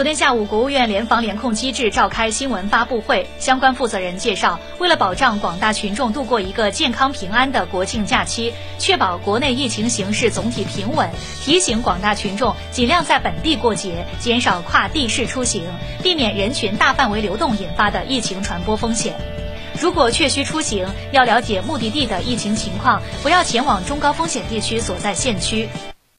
昨天下午国务院联防联控机制召开新闻发布会相关负责人介绍为了保障广大群众度过一个健康平安的国庆假期确保国内疫情形势总体平稳提醒广大群众尽量在本地过节减少跨地市出行避免人群大范围流动引发的疫情传播风险如果确需出行要了解目的地的疫情情况不要前往中高风险地区所在县区